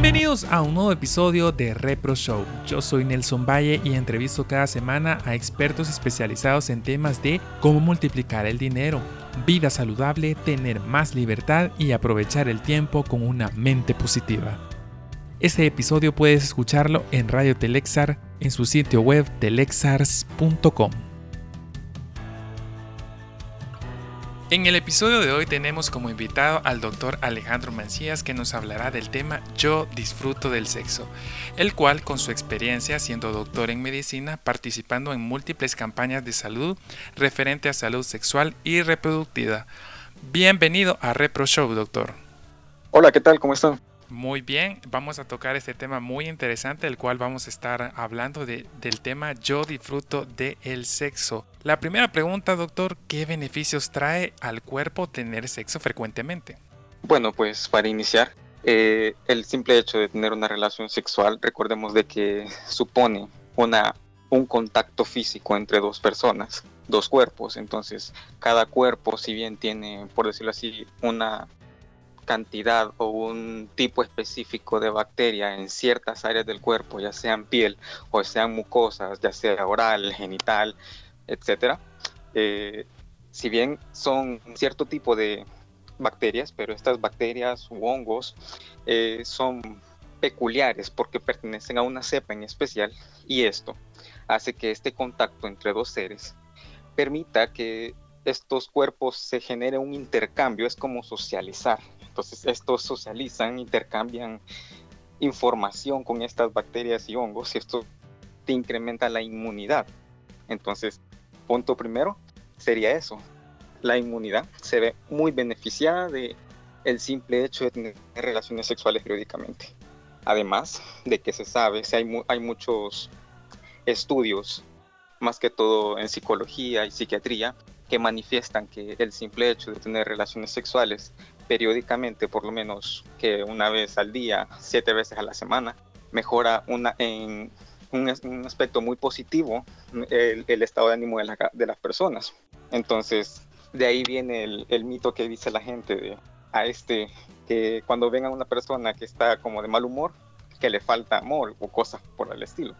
Bienvenidos a un nuevo episodio de Repro Show. Yo soy Nelson Valle y entrevisto cada semana a expertos especializados en temas de cómo multiplicar el dinero, vida saludable, tener más libertad y aprovechar el tiempo con una mente positiva. Este episodio puedes escucharlo en Radio Telexar en su sitio web telexars.com. En el episodio de hoy tenemos como invitado al doctor Alejandro Mancías que nos hablará del tema Yo disfruto del sexo, el cual con su experiencia siendo doctor en medicina, participando en múltiples campañas de salud referente a salud sexual y reproductiva. Bienvenido a Repro Show, doctor. Hola, ¿qué tal? ¿Cómo están? Muy bien, vamos a tocar este tema muy interesante, el cual vamos a estar hablando de, del tema Yo disfruto del sexo. La primera pregunta, doctor, ¿qué beneficios trae al cuerpo tener sexo frecuentemente? Bueno, pues para iniciar, eh, el simple hecho de tener una relación sexual, recordemos de que supone una, un contacto físico entre dos personas, dos cuerpos. Entonces, cada cuerpo, si bien tiene, por decirlo así, una cantidad o un tipo específico de bacteria en ciertas áreas del cuerpo, ya sean piel o sean mucosas, ya sea oral, genital, etcétera, eh, si bien son cierto tipo de bacterias, pero estas bacterias u hongos eh, son peculiares porque pertenecen a una cepa en especial y esto hace que este contacto entre dos seres permita que estos cuerpos se genere un intercambio, es como socializar, entonces estos socializan, intercambian información con estas bacterias y hongos y esto te incrementa la inmunidad. Entonces, punto primero sería eso. La inmunidad se ve muy beneficiada de el simple hecho de tener relaciones sexuales periódicamente. Además de que se sabe, si hay, hay muchos estudios, más que todo en psicología y psiquiatría, que manifiestan que el simple hecho de tener relaciones sexuales periódicamente, por lo menos que una vez al día, siete veces a la semana, mejora una, en un, aspecto muy positivo el, estado de ánimo de, de, las personas. Entonces, de ahí viene el, mito que dice la gente de, a este, que cuando ven a una persona que está como de mal humor, que le falta amor o cosas por el estilo.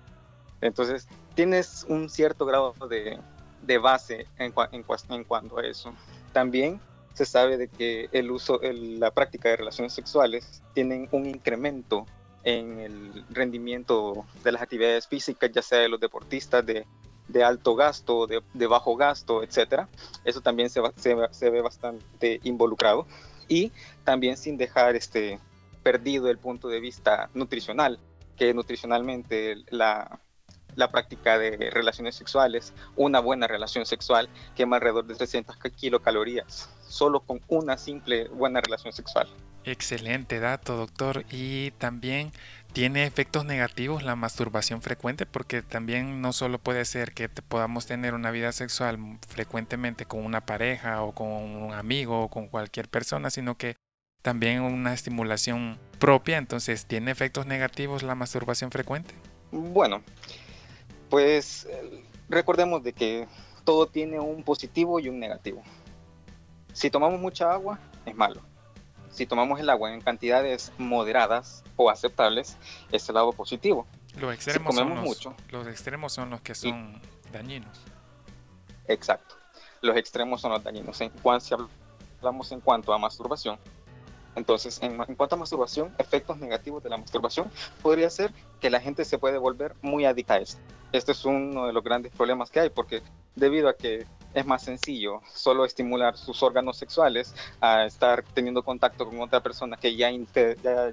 Entonces, tienes un cierto grado de, de base en, en, en cuanto a eso. También se sabe de que el uso, la práctica de relaciones sexuales tienen un incremento en el rendimiento de las actividades físicas, ya sea de los deportistas de, de alto gasto, de, de, bajo gasto, etcétera. Eso también se, se, se, ve bastante involucrado y también sin dejar este perdido el punto de vista nutricional, que nutricionalmente la, la práctica de relaciones sexuales, una buena relación sexual quema alrededor de 300 kilocalorías solo con una simple buena relación sexual. Excelente dato, doctor. Y también tiene efectos negativos la masturbación frecuente porque también no solo puede ser que podamos tener una vida sexual frecuentemente con una pareja o con un amigo o con cualquier persona, sino que también una estimulación propia. Entonces, ¿tiene efectos negativos la masturbación frecuente? Bueno, pues eh, recordemos de que todo tiene un positivo y un negativo. Si tomamos mucha agua, es malo. Si tomamos el agua en cantidades moderadas o aceptables, es el lado positivo. Los extremos, son, los, mucho, los extremos son los que son dañinos. Exacto. Los extremos son los dañinos. En cuanto, si hablamos en cuanto a masturbación, entonces, en, cuanto a masturbación, efectos negativos de la masturbación podría ser que la gente se puede volver muy adicta a esto. Este es uno de los grandes problemas que hay, porque debido a que es más sencillo solo estimular sus órganos sexuales a estar teniendo contacto con otra persona que ya,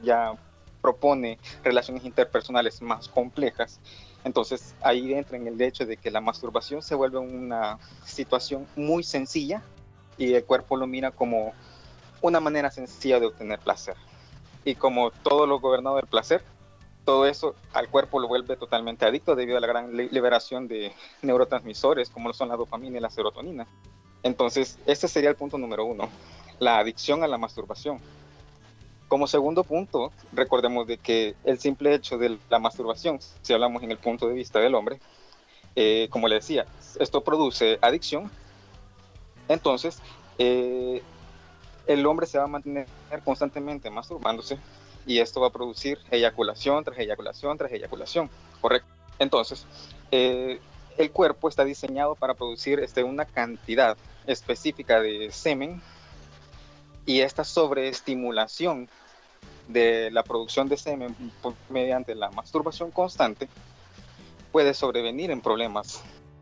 ya, propone relaciones interpersonales más complejas. Entonces ahí entra en el hecho de que la masturbación se vuelve una situación muy sencilla y el cuerpo lo mira como una manera sencilla de obtener placer. Y como todo lo gobernado del placer, todo eso al cuerpo lo vuelve totalmente adicto debido a la gran liberación de neurotransmisores como son la dopamina y la serotonina. Entonces, ese sería el punto número uno, la adicción a la masturbación. Como segundo punto, recordemos de que el simple hecho de la masturbación, si hablamos en el punto de vista del hombre, eh, como le decía, esto produce adicción. Entonces, eh, el hombre se va a mantener constantemente masturbándose y esto va a producir eyaculación tras eyaculación tras eyaculación, ¿correcto? Entonces, eh, el cuerpo está diseñado para producir este, una cantidad específica de semen y esta sobreestimulación de la producción de semen mediante la masturbación constante puede sobrevenir en problemas.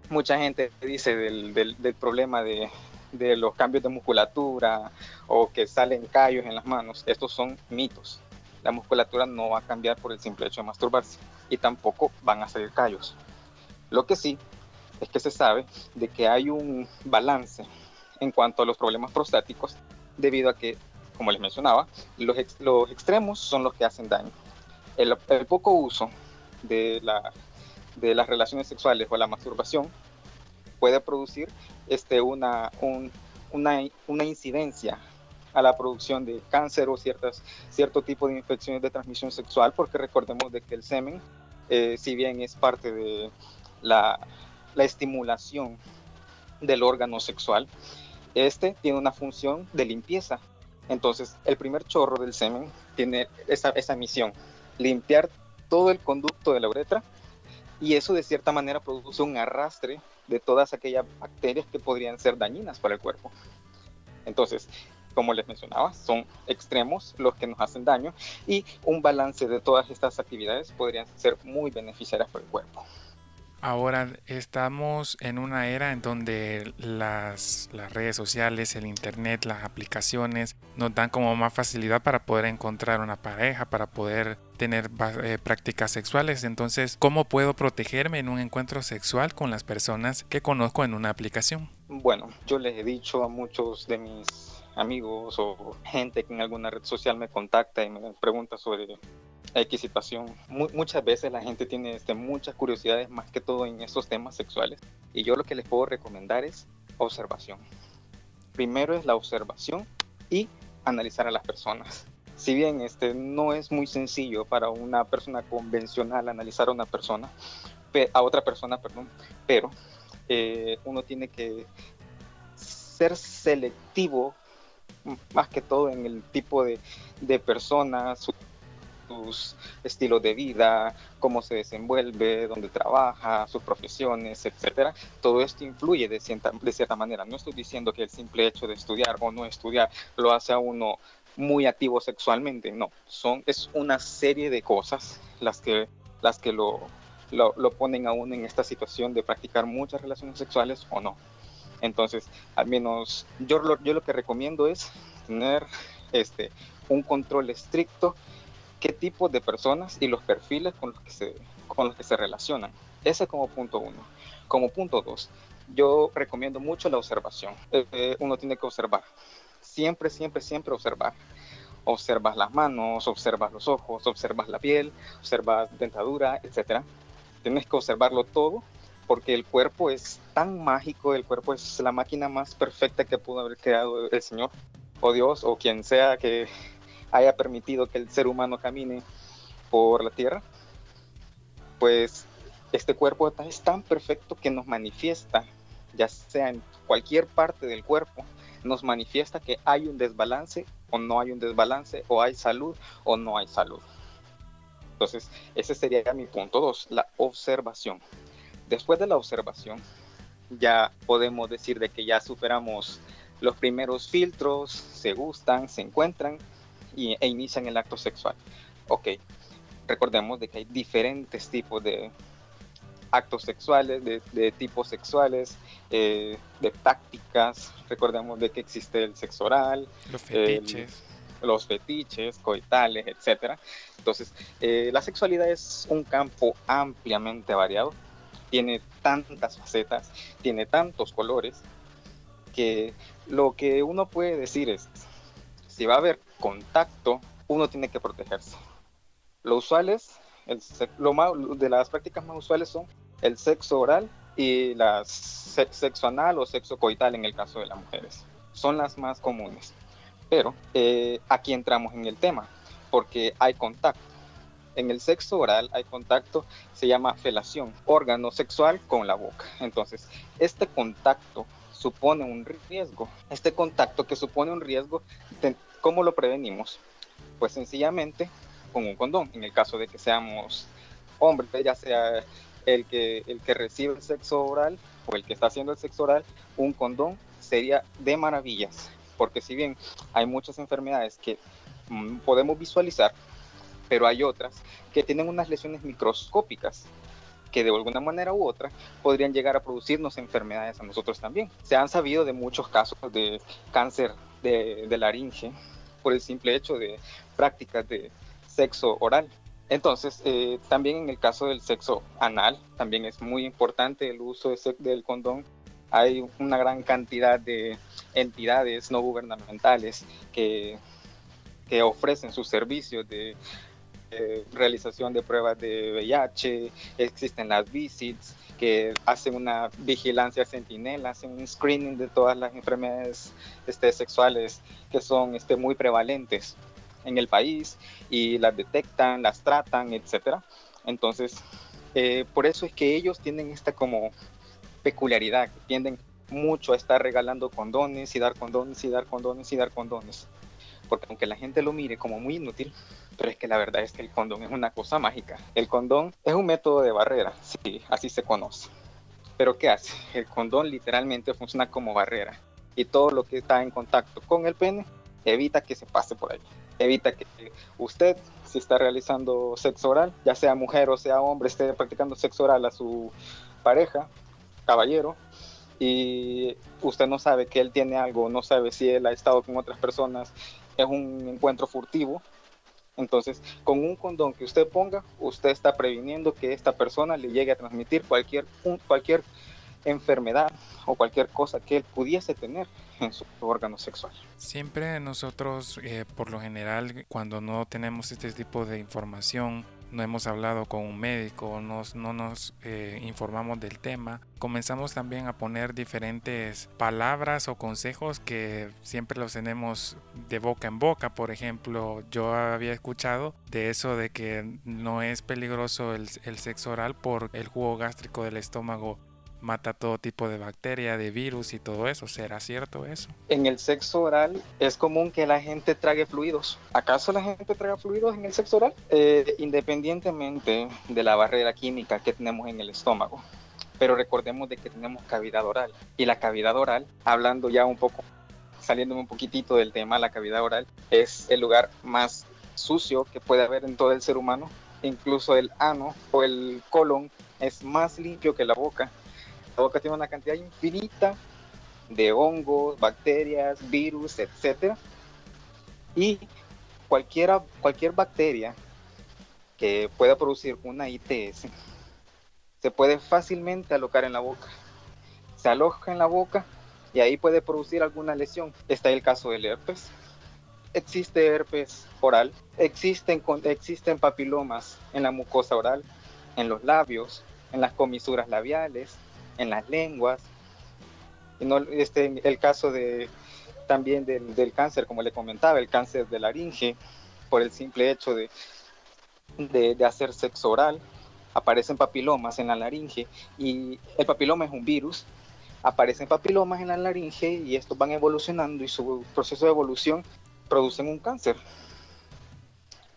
Mucha gente dice del, del, problema de, de, los cambios de musculatura o que salen callos en las manos. Estos son mitos. La musculatura no va a cambiar por el simple hecho de masturbarse y tampoco van a salir callos. Lo que sí es que se sabe de que hay un balance en cuanto a los problemas prostáticos debido a que, como les mencionaba, los, los extremos son los que hacen daño. El, poco uso de, la, de las relaciones sexuales o la masturbación puede producir este, una, una, una incidencia a la producción de cáncer o ciertas, cierto tipo de infecciones de transmisión sexual, porque recordemos de que el semen, eh, si bien es parte de la, la estimulación del órgano sexual, este tiene una función de limpieza. Entonces, el primer chorro del semen tiene esa, esa misión, limpiar todo el conducto de la uretra y eso de cierta manera produce un arrastre de todas aquellas bacterias que podrían ser dañinas para el cuerpo. Entonces, como les mencionaba, son extremos los que nos hacen daño y un balance de todas estas actividades podrían ser muy beneficiarias para el cuerpo. Ahora estamos en una era en donde las, redes sociales, el internet, las aplicaciones nos dan como más facilidad para poder encontrar una pareja, para poder tener eh, prácticas sexuales. Entonces, ¿cómo puedo protegerme en un encuentro sexual con las personas que conozco en una aplicación? Bueno, yo les he dicho a muchos de mis amigos o gente que en alguna red social me contacta y me pregunta sobre X situación. muchas veces la gente tiene este, muchas curiosidades más que todo en estos temas sexuales y yo lo que les puedo recomendar es observación. Primero es la observación y analizar a las personas. Si bien este no es muy sencillo para una persona convencional analizar a una persona, a otra persona, perdón, pero eh, uno tiene que ser selectivo más que todo en el tipo de, de personas, sus estilos de vida, cómo se desenvuelve, dónde trabaja, sus profesiones, etcétera. Todo esto influye de cierta, de cierta manera. No estoy diciendo que el simple hecho de estudiar o no estudiar lo hace a uno muy activo sexualmente, no, son, es una serie de cosas las que, las que lo, lo, lo ponen a uno en esta situación de practicar muchas relaciones sexuales o no. Entonces, al menos yo lo, yo lo que recomiendo es tener este, un control estricto qué tipo de personas y los perfiles con los que se, con los que se relacionan. Ese como punto uno. Como punto dos, yo recomiendo mucho la observación. Eh, uno tiene que observar. Siempre, siempre, siempre observar. Observas las manos, observas los ojos, observas la piel, observas dentadura, etc. Tienes que observarlo todo porque el cuerpo es tan mágico, el cuerpo es la máquina más perfecta que pudo haber creado el Señor o Dios o quien sea que haya permitido que el ser humano camine por la tierra, pues este cuerpo es tan perfecto que nos manifiesta, ya sea en cualquier parte del cuerpo, nos manifiesta que hay un desbalance o no hay un desbalance, o hay salud o no hay salud. Entonces, ese sería mi punto dos, la observación. Después de la observación, ya podemos decir de que ya superamos los primeros filtros, se gustan, se encuentran, y, e inician el acto sexual. Ok, recordemos de que hay diferentes tipos de actos sexuales, de, tipos sexuales, eh, de tácticas. Recordemos de que existe el sexo oral, los fetiches, los fetiches coitales, etcétera. Entonces, eh, la sexualidad es un campo ampliamente variado. Tiene tantas facetas, tiene tantos colores que lo que uno puede decir es si va a haber contacto, uno tiene que protegerse. Lo usual es, el, lo más, de las prácticas más usuales son el sexo oral y la sexo anal o sexo coital en el caso de las mujeres. Son las más comunes. Pero eh, aquí entramos en el tema, porque hay contacto. En el sexo oral hay contacto, se llama felación, órgano sexual con la boca. Entonces, este contacto supone un riesgo. Este contacto que supone un riesgo, ¿cómo lo prevenimos? Pues sencillamente con un condón. En el caso de que seamos hombres, ya sea el que, el que recibe el sexo oral o el que está haciendo el sexo oral, un condón sería de maravillas. Porque si bien hay muchas enfermedades que mm, podemos visualizar, pero hay otras que tienen unas lesiones microscópicas que de alguna manera u otra podrían llegar a producirnos enfermedades a nosotros también. Se han sabido de muchos casos de cáncer de, de laringe por el simple hecho de prácticas de sexo oral. Entonces, eh, también en el caso del sexo anal, también es muy importante el uso del condón. Hay una gran cantidad de entidades no gubernamentales que, que ofrecen sus servicios de realización de pruebas de VIH, existen las visits que hacen una vigilancia sentinela, hacen un screening de todas las enfermedades este, sexuales que son este, muy prevalentes en el país y las detectan, las tratan, etcétera. Entonces, eh, por eso es que ellos tienen esta como peculiaridad, tienden mucho a estar regalando condones y dar condones y dar condones y dar condones. Porque aunque la gente lo mire como muy inútil, pero es que la verdad es que el condón es una cosa mágica. El condón es un método de barrera, sí, así se conoce. Pero ¿qué hace? El condón literalmente funciona como barrera y todo lo que está en contacto con el pene evita que se pase por ahí evita que usted, si está realizando sexo oral, ya sea mujer o sea hombre, esté practicando sexo oral a su pareja, caballero, y usted no sabe que él tiene algo, no sabe si él ha estado con otras personas, es un encuentro furtivo. Entonces, con un condón que usted ponga, usted está previniendo que esta persona le llegue a transmitir cualquier, cualquier enfermedad o cualquier cosa que él pudiese tener en su órgano sexual. Siempre nosotros, eh, por lo general, cuando no tenemos este tipo de información, no hemos hablado con un médico, nos, no nos eh, informamos del tema, comenzamos también a poner diferentes palabras o consejos que siempre los tenemos de boca en boca. Por ejemplo, yo había escuchado de eso de que no es peligroso el, el sexo oral por el jugo gástrico del estómago mata todo tipo de bacteria, de virus y todo eso. ¿Será cierto eso? En el sexo oral es común que la gente trague fluidos. ¿Acaso la gente traga fluidos en el sexo oral? Eh, independientemente de la barrera química que tenemos en el estómago. Pero recordemos de que tenemos cavidad oral. Y la cavidad oral, hablando ya un poco, saliéndome un poquitito del tema, la cavidad oral es el lugar más sucio que puede haber en todo el ser humano. Incluso el ano o el colon es más limpio que la boca la boca tiene una cantidad infinita de hongos, bacterias, virus, etc. Y cualquiera, cualquier bacteria que pueda producir una ITS se puede fácilmente alocar en la boca. Se aloja en la boca y ahí puede producir alguna lesión. Está el caso del herpes. Existe herpes oral, existen, existen papilomas en la mucosa oral, en los labios, en las comisuras labiales, en las lenguas. Y no, este, el caso de, también del, cáncer, como le comentaba, el cáncer de laringe, por el simple hecho de, de, hacer sexo oral, aparecen papilomas en la laringe y el papiloma es un virus, aparecen papilomas en la laringe y estos van evolucionando y su proceso de evolución producen un cáncer.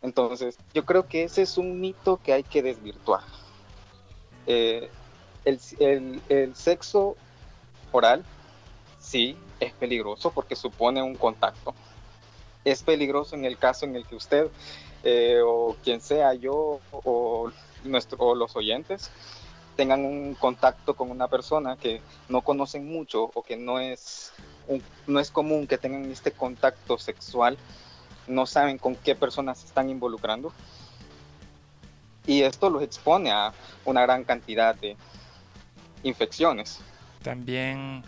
Entonces, yo creo que ese es un mito que hay que desvirtuar. Eh, el, sexo oral sí es peligroso porque supone un contacto. Es peligroso en el caso en el que usted eh, o quien sea yo o, nuestro, los oyentes tengan un contacto con una persona que no conocen mucho o que no es, no es común que tengan este contacto sexual, no saben con qué personas se están involucrando. Y esto los expone a una gran cantidad de, infecciones. También,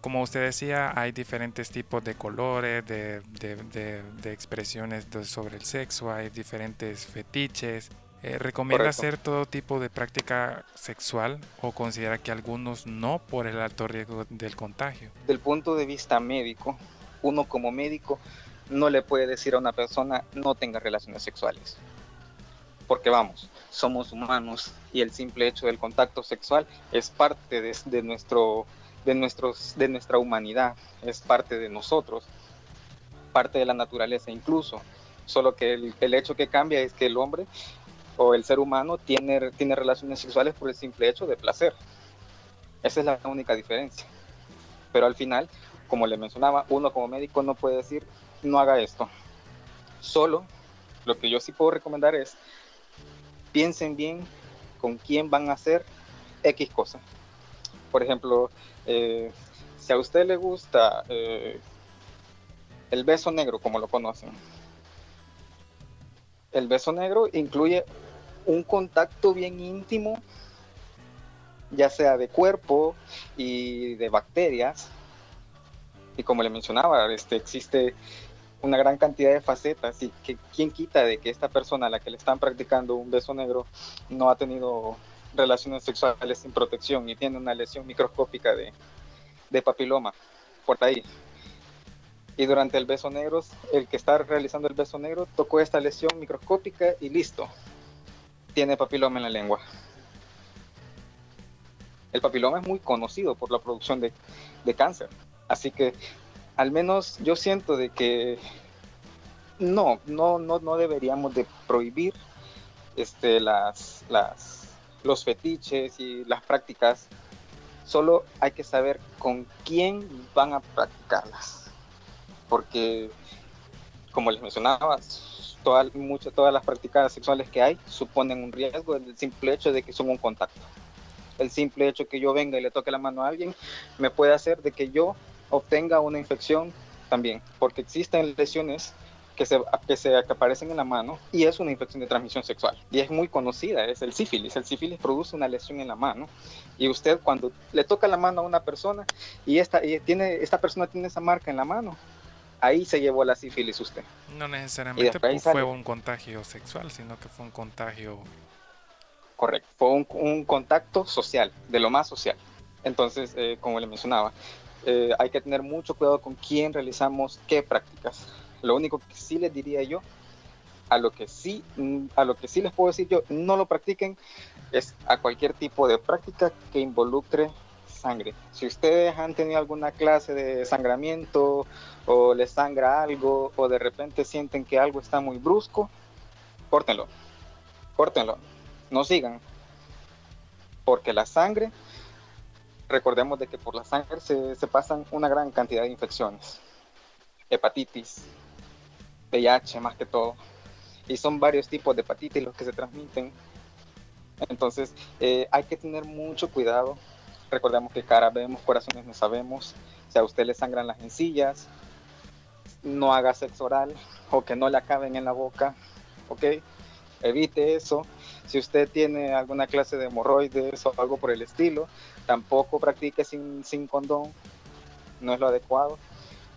como usted decía, hay diferentes tipos de colores, de, de, expresiones sobre el sexo, hay diferentes fetiches. Eh, ¿Recomienda hacer todo tipo de práctica sexual o considera que algunos no por el alto riesgo del contagio? Del punto de vista médico, uno como médico no le puede decir a una persona no tenga relaciones sexuales porque vamos, somos humanos y el simple hecho del contacto sexual es parte de, nuestro, de, nuestros, de nuestra humanidad, es parte de nosotros, parte de la naturaleza incluso. solo que el, el, hecho que cambia es que el hombre o el ser humano tiene, tiene relaciones sexuales por el simple hecho de placer. Esa es la única diferencia. Pero al final, como le mencionaba, uno como médico no puede decir, no haga esto. Solo lo que yo sí puedo recomendar es, piensen bien con quién van a hacer X cosa. Por ejemplo, eh, si a usted le gusta eh, el beso negro, como lo conocen, el beso negro incluye un contacto bien íntimo, ya sea de cuerpo y de bacterias. Y como le mencionaba, este, existe una gran cantidad de facetas y que quién quita de que esta persona a la que le están practicando un beso negro no ha tenido relaciones sexuales sin protección y tiene una lesión microscópica de, papiloma por ahí. Y durante el beso negro, el que está realizando el beso negro tocó esta lesión microscópica y listo, tiene papiloma en la lengua. El papiloma es muy conocido por la producción de, de cáncer, así que al menos yo siento de que no, no, no, no deberíamos de prohibir este, las, las, los fetiches y las prácticas. Solo hay que saber con quién van a practicarlas. Porque, como les mencionaba, todas, todas las prácticas sexuales que hay suponen un riesgo el simple hecho de que son un contacto. El simple hecho que yo venga y le toque la mano a alguien me puede hacer de que yo obtenga una infección también, porque existen lesiones que se, que se que aparecen en la mano y es una infección de transmisión sexual. Y es muy conocida, es el sífilis. El sífilis produce una lesión en la mano y usted cuando le toca la mano a una persona y esta, y tiene, esta persona tiene esa marca en la mano, ahí se llevó la sífilis usted. No necesariamente fue un contagio sexual, sino que fue un contagio... Correcto, fue un, un contacto social, de lo más social. Entonces, eh, como le mencionaba, eh, hay que tener mucho cuidado con quién realizamos qué prácticas. Lo único que sí les diría yo, a lo que sí, mm, a lo que sí les puedo decir yo, no lo practiquen, es a cualquier tipo de práctica que involucre sangre. Si ustedes han tenido alguna clase de sangramiento o les sangra algo o de repente sienten que algo está muy brusco, córtenlo, córtenlo, no sigan, porque la sangre recordemos de que por la sangre se, pasan una gran cantidad de infecciones. Hepatitis, VIH más que todo. Y son varios tipos de hepatitis los que se transmiten. Entonces eh, hay que tener mucho cuidado. Recordemos que cara vemos, corazones no sabemos. Si a usted le sangran las encillas, no haga sexo oral o que no le acaben en la boca. ¿Ok? Evite eso. Si usted tiene alguna clase de hemorroides o algo por el estilo, tampoco practique sin, sin condón, no es lo adecuado.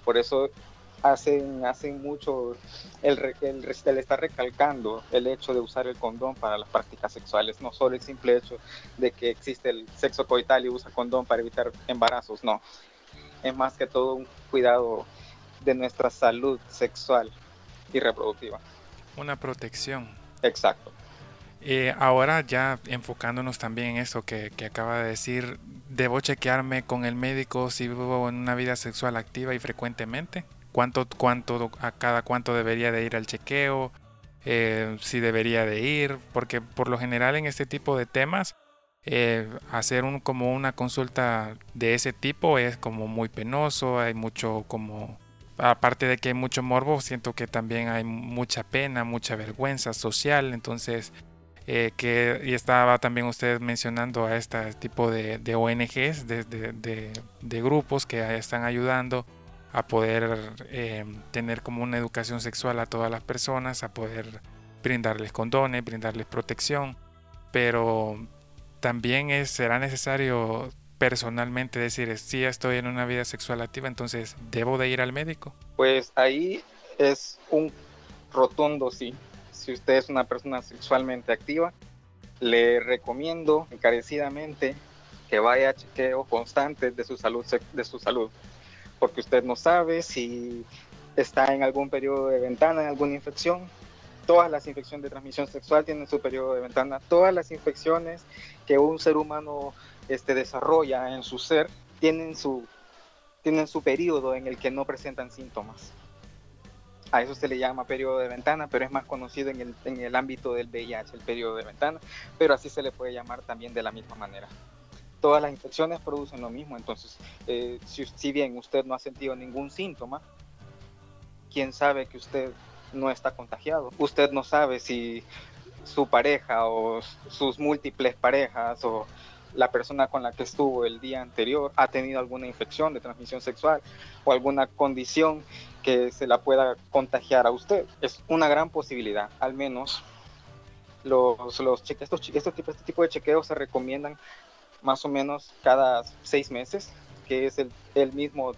Por eso hacen, hacen mucho, el, el, el, estar recalcando el hecho de usar el condón para las prácticas sexuales, no solo el simple hecho de que existe el sexo coital y usa condón para evitar embarazos, no. Es más que todo un cuidado de nuestra salud sexual y reproductiva. Una protección. Exacto. Eh, ahora ya enfocándonos también en que, que, acaba de decir, ¿debo chequearme con el médico si vivo en una vida sexual activa y frecuentemente? ¿Cuánto, cuánto, a cada cuánto debería de ir al chequeo? Eh, si debería de ir, porque por lo general en este tipo de temas, eh, hacer un, como una consulta de ese tipo es como muy penoso, hay mucho como aparte de que hay mucho morbo, siento que también hay mucha pena, mucha vergüenza social, entonces eh, que y estaba también usted mencionando a este tipo de, ONGs, de, grupos que están ayudando a poder eh, tener como una educación sexual a todas las personas, a poder brindarles condones, brindarles protección, pero también es, será necesario personalmente decir, si estoy en una vida sexual activa, entonces debo de ir al médico. Pues ahí es un rotundo sí si usted es una persona sexualmente activa, le recomiendo encarecidamente que vaya a chequeo constante de su salud, de su salud, porque usted no sabe si está en algún periodo de ventana, en alguna infección. Todas las infecciones de transmisión sexual tienen su periodo de ventana. Todas las infecciones que un ser humano este, desarrolla en su ser tienen su, tienen su periodo en el que no presentan síntomas. A eso se le llama periodo de ventana, pero es más conocido en el, en el ámbito del VIH, el periodo de ventana, pero así se le puede llamar también de la misma manera. Todas las infecciones producen lo mismo, entonces, eh, si, si bien usted no ha sentido ningún síntoma, ¿quién sabe que usted no está contagiado? Usted no sabe si su pareja o sus múltiples parejas o la persona con la que estuvo el día anterior ha tenido alguna infección de transmisión sexual o alguna condición que se la pueda contagiar a usted. Es una gran posibilidad, al menos los, los estos, este, tipo, este tipo de chequeos se recomiendan más o menos cada seis meses, que es el, el mismo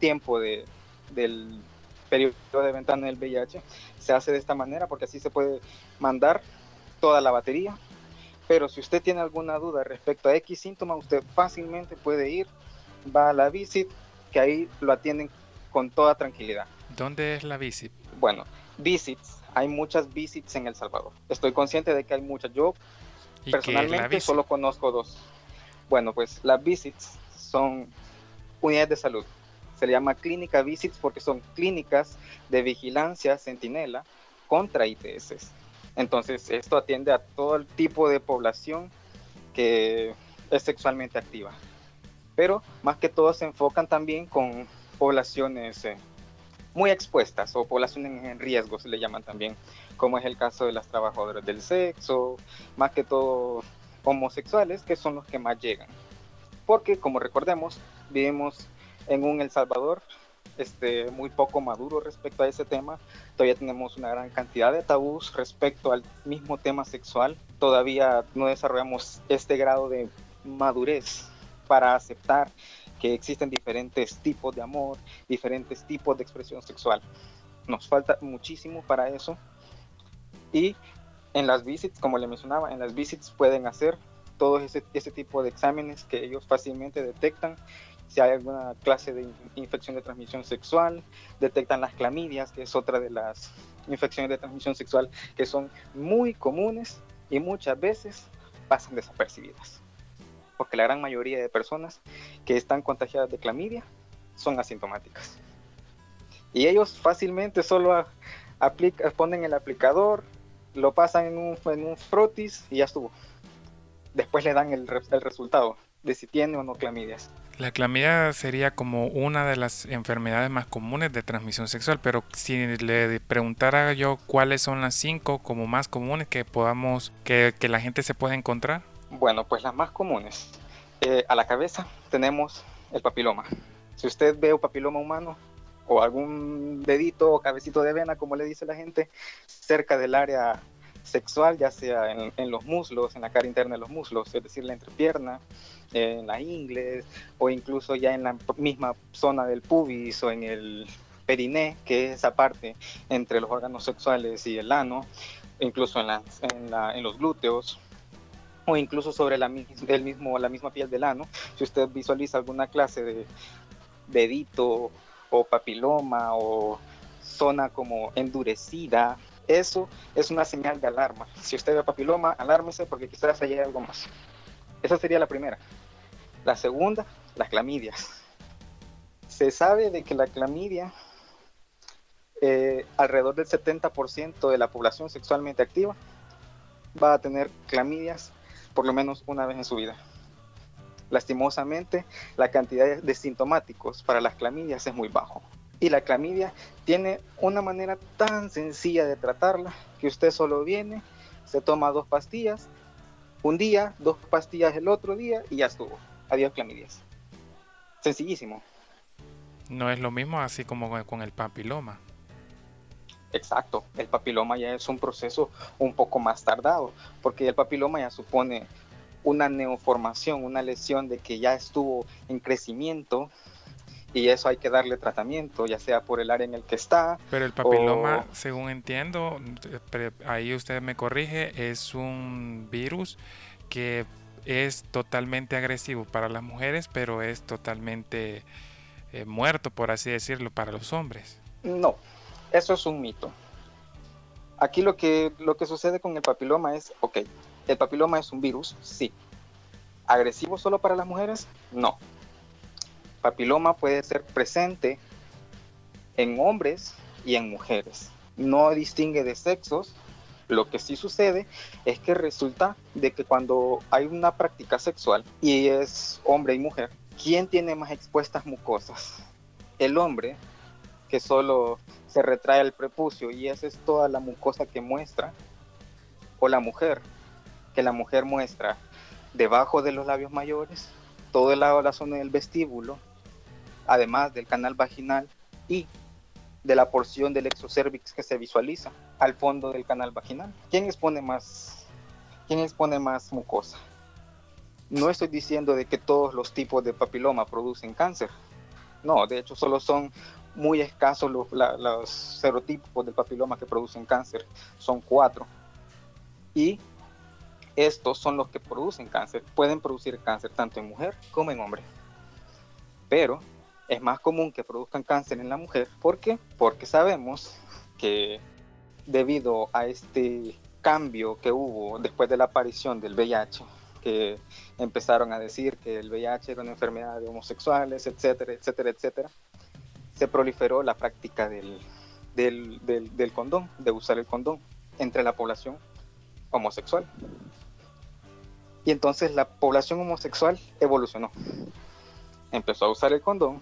tiempo de, del periodo de ventana del VIH. Se hace de esta manera porque así se puede mandar toda la batería pero si usted tiene alguna duda respecto a X síntoma, usted fácilmente puede ir, va a la visit, que ahí lo atienden con toda tranquilidad. ¿Dónde es la visit? Bueno, visits, hay muchas visits en El Salvador. Estoy consciente de que hay muchas. Yo personalmente solo conozco dos. Bueno, pues las visits son unidades de salud. Se le llama clínica visits porque son clínicas de vigilancia centinela contra ITS. Entonces, esto atiende a todo el tipo de población que es sexualmente activa. Pero más que todo se enfocan también con poblaciones eh, muy expuestas o poblaciones en riesgo, se le llaman también, como es el caso de las trabajadoras del sexo, más que todo homosexuales, que son los que más llegan. Porque, como recordemos, vivimos en un El Salvador este, muy poco maduro respecto a ese tema. Todavía tenemos una gran cantidad de tabús respecto al mismo tema sexual. Todavía no desarrollamos este grado de madurez para aceptar que existen diferentes tipos de amor, diferentes tipos de expresión sexual. Nos falta muchísimo para eso. Y en las visits, como le mencionaba, en las visits pueden hacer todo ese, ese tipo de exámenes que ellos fácilmente detectan si hay alguna clase de infección de transmisión sexual, detectan las clamidias, que es otra de las infecciones de transmisión sexual que son muy comunes y muchas veces pasan desapercibidas. Porque la gran mayoría de personas que están contagiadas de clamidia son asintomáticas. Y ellos fácilmente solo aplica, ponen el aplicador, lo pasan en un, en un frotis y ya estuvo. Después le dan el, el resultado de si tiene o no clamidias. La clamidia sería como una de las enfermedades más comunes de transmisión sexual, pero si le preguntara yo cuáles son las cinco como más comunes que podamos, que, la gente se puede encontrar. Bueno, pues las más comunes. Eh, a la cabeza tenemos el papiloma. Si usted ve un papiloma humano o algún dedito o cabecito de vena, como le dice la gente, cerca del área sexual, ya sea en, en los muslos, en la cara interna de los muslos, es decir, la entrepierna, en la ingle o incluso ya en la misma zona del pubis o en el periné, que es esa parte entre los órganos sexuales y el ano, incluso en, en, los glúteos o incluso sobre la, el mismo, la misma piel del ano. Si usted visualiza alguna clase de dedito o papiloma o zona como endurecida, eso es una señal de alarma. Si usted ve papiloma, alármese porque quizás haya algo más. Esa sería la primera. La segunda, las clamidias. Se sabe de que la clamidia, eh, alrededor del 70% de la población sexualmente activa va a tener clamidias por lo menos una vez en su vida. Lastimosamente, la cantidad de sintomáticos para las clamidias es muy bajo. Y la clamidia tiene una manera tan sencilla de tratarla que usted solo viene, se toma dos pastillas, un día, dos pastillas el otro día y ya estuvo adiós clamidias. Sencillísimo. No es lo mismo así como con el papiloma. Exacto, el papiloma ya es un proceso un poco más tardado, porque el papiloma ya supone una neoformación, una lesión de que ya estuvo en crecimiento y eso hay que darle tratamiento, ya sea por el área en el que está. Pero el papiloma, según entiendo, ahí usted me corrige, es un virus que es totalmente agresivo para las mujeres, pero es totalmente eh, muerto, por así decirlo, para los hombres. No, eso es un mito. Aquí lo que, lo que sucede con el papiloma es, ok, el papiloma es un virus, sí. ¿Agresivo solo para las mujeres? No. Papiloma puede ser presente en hombres y en mujeres. No distingue de sexos. Lo que sí sucede es que resulta de que cuando hay una práctica sexual y es hombre y mujer, ¿quién tiene más expuestas mucosas? El hombre, que solo se retrae el prepucio y esa es toda la mucosa que muestra, o la mujer, que la mujer muestra debajo de los labios mayores, todo el lado de la zona del vestíbulo, además del canal vaginal y de la porción del exocervix que se visualiza al fondo del canal vaginal. ¿Quién expone más, quién expone más mucosa? No estoy diciendo de que todos los tipos de papiloma producen cáncer. No, de hecho solo son muy escasos los, los serotipos del papiloma que producen cáncer. Son cuatro. Y estos son los que producen cáncer. Pueden producir cáncer tanto en mujer como en hombre. Pero es más común que produzcan cáncer en la mujer. ¿Por qué? Porque sabemos que debido a este cambio que hubo después de la aparición del VIH, que empezaron a decir que el VIH era una enfermedad de homosexuales, etcétera, etcétera, etcétera, se proliferó la práctica del, del, del condón, de usar el condón entre la población homosexual. Y entonces la población homosexual evolucionó. Empezó a usar el condón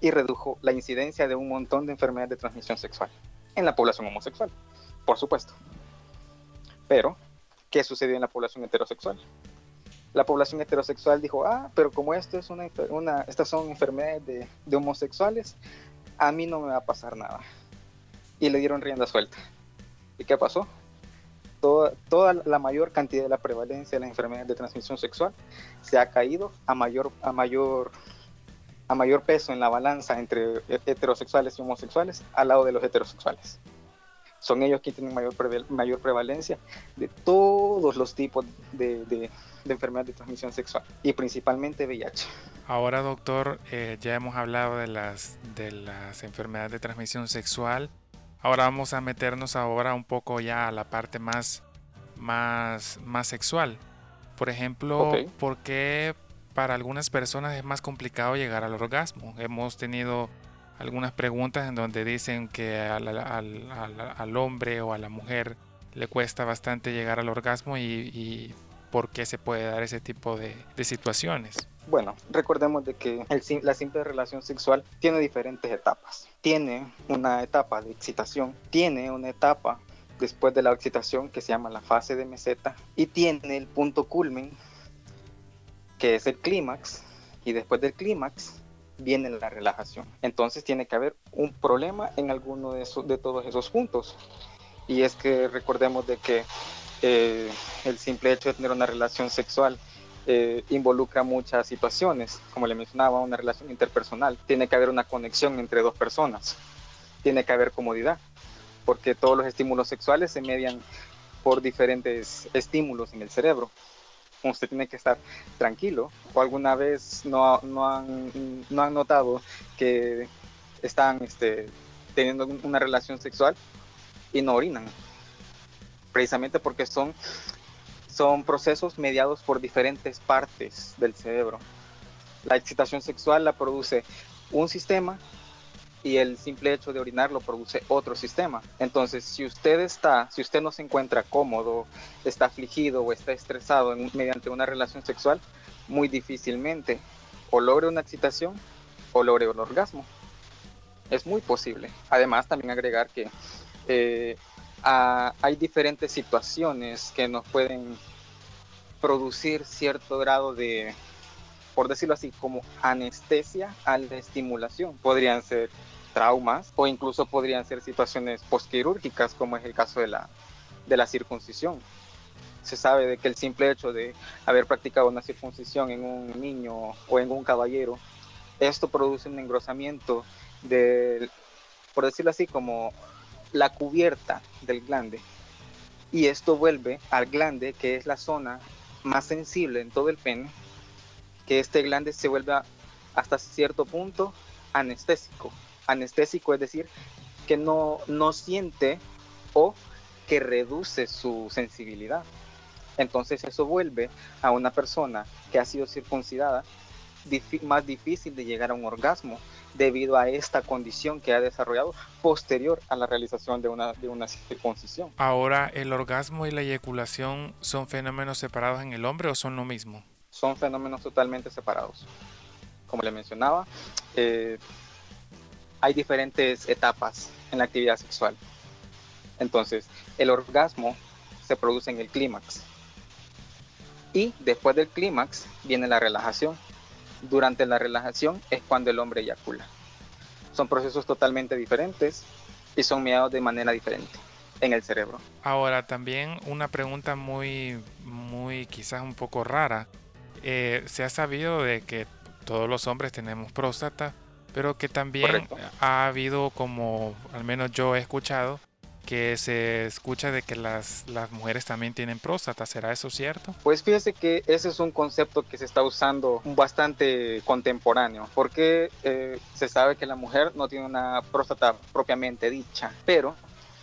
y redujo la incidencia de un montón de enfermedades de transmisión sexual en la población homosexual, por supuesto. Pero, ¿qué sucedió en la población heterosexual? La población heterosexual dijo, ah, pero como esto es una, una estas son enfermedades de, de homosexuales, a mí no me va a pasar nada. Y le dieron rienda suelta. ¿Y qué pasó? Toda, toda, la mayor cantidad de la prevalencia de las enfermedades de transmisión sexual se ha caído a mayor, a mayor a mayor peso en la balanza entre heterosexuales y homosexuales al lado de los heterosexuales. Son ellos quienes tienen mayor, mayor prevalencia de todos los tipos de, de, enfermedades de transmisión sexual y principalmente VIH. Ahora, doctor, eh, ya hemos hablado de las, de las enfermedades de transmisión sexual. Ahora vamos a meternos ahora un poco ya a la parte más, más, más sexual. Por ejemplo, ¿por qué para algunas personas es más complicado llegar al orgasmo. Hemos tenido algunas preguntas en donde dicen que al, hombre o a la mujer le cuesta bastante llegar al orgasmo y, por qué se puede dar ese tipo de, situaciones. Bueno, recordemos de que la simple relación sexual tiene diferentes etapas. Tiene una etapa de excitación, tiene una etapa después de la excitación que se llama la fase de meseta y tiene el punto culmen que es el clímax, y después del clímax viene la relajación. Entonces tiene que haber un problema en alguno de, esos, de todos esos puntos. Y es que recordemos de que eh, el simple hecho de tener una relación sexual eh, involucra muchas situaciones, como le mencionaba, una relación interpersonal. Tiene que haber una conexión entre dos personas, tiene que haber comodidad, porque todos los estímulos sexuales se median por diferentes estímulos en el cerebro usted tiene que estar tranquilo. ¿O alguna vez no, no, han, no han notado que están este, teniendo una relación sexual y no orinan? Precisamente porque son, son procesos mediados por diferentes partes del cerebro. La excitación sexual la produce un sistema y el simple hecho de orinar lo produce otro sistema. Entonces, si usted está, si usted no se encuentra cómodo, está afligido o está estresado mediante una relación sexual, muy difícilmente o logre una excitación o logre un orgasmo. Es muy posible. Además, también agregar que eh, hay diferentes situaciones que nos pueden producir cierto grado de, por decirlo así, como anestesia a la estimulación. Podrían ser traumas o incluso podrían ser situaciones postquirúrgicas como es el caso de la, de la circuncisión. Se sabe de que el simple hecho de haber practicado una circuncisión en un niño o en un caballero, esto produce un engrosamiento de, por decirlo así, como la cubierta del glande. Y esto vuelve al glande, que es la zona más sensible en todo el pene, que este glande se vuelve hasta cierto punto anestésico anestésico, es decir, que no, no siente o que reduce su sensibilidad. Entonces eso vuelve a una persona que ha sido circuncidada más difícil de llegar a un orgasmo debido a esta condición que ha desarrollado posterior a la realización de una, de una circuncisión. Ahora, ¿el orgasmo y la eyaculación son fenómenos separados en el hombre o son lo mismo? Son fenómenos totalmente separados. Como le mencionaba, eh, hay diferentes etapas en la actividad sexual. Entonces, el orgasmo se produce en el clímax. Y después del clímax viene la relajación durante la relajación es cuando el hombre eyacula. Son procesos totalmente diferentes y son mediados de manera diferente en el cerebro. Ahora, también una pregunta muy, muy quizás un poco rara. Eh, se ha sabido de que todos los hombres tenemos próstata, pero que también ha habido como, al menos yo he escuchado, que se escucha de que las, las mujeres también tienen próstata. ¿Será eso cierto? Pues fíjese que ese es un concepto que se está usando bastante contemporáneo, porque eh, se sabe que la mujer no tiene una próstata propiamente dicha, pero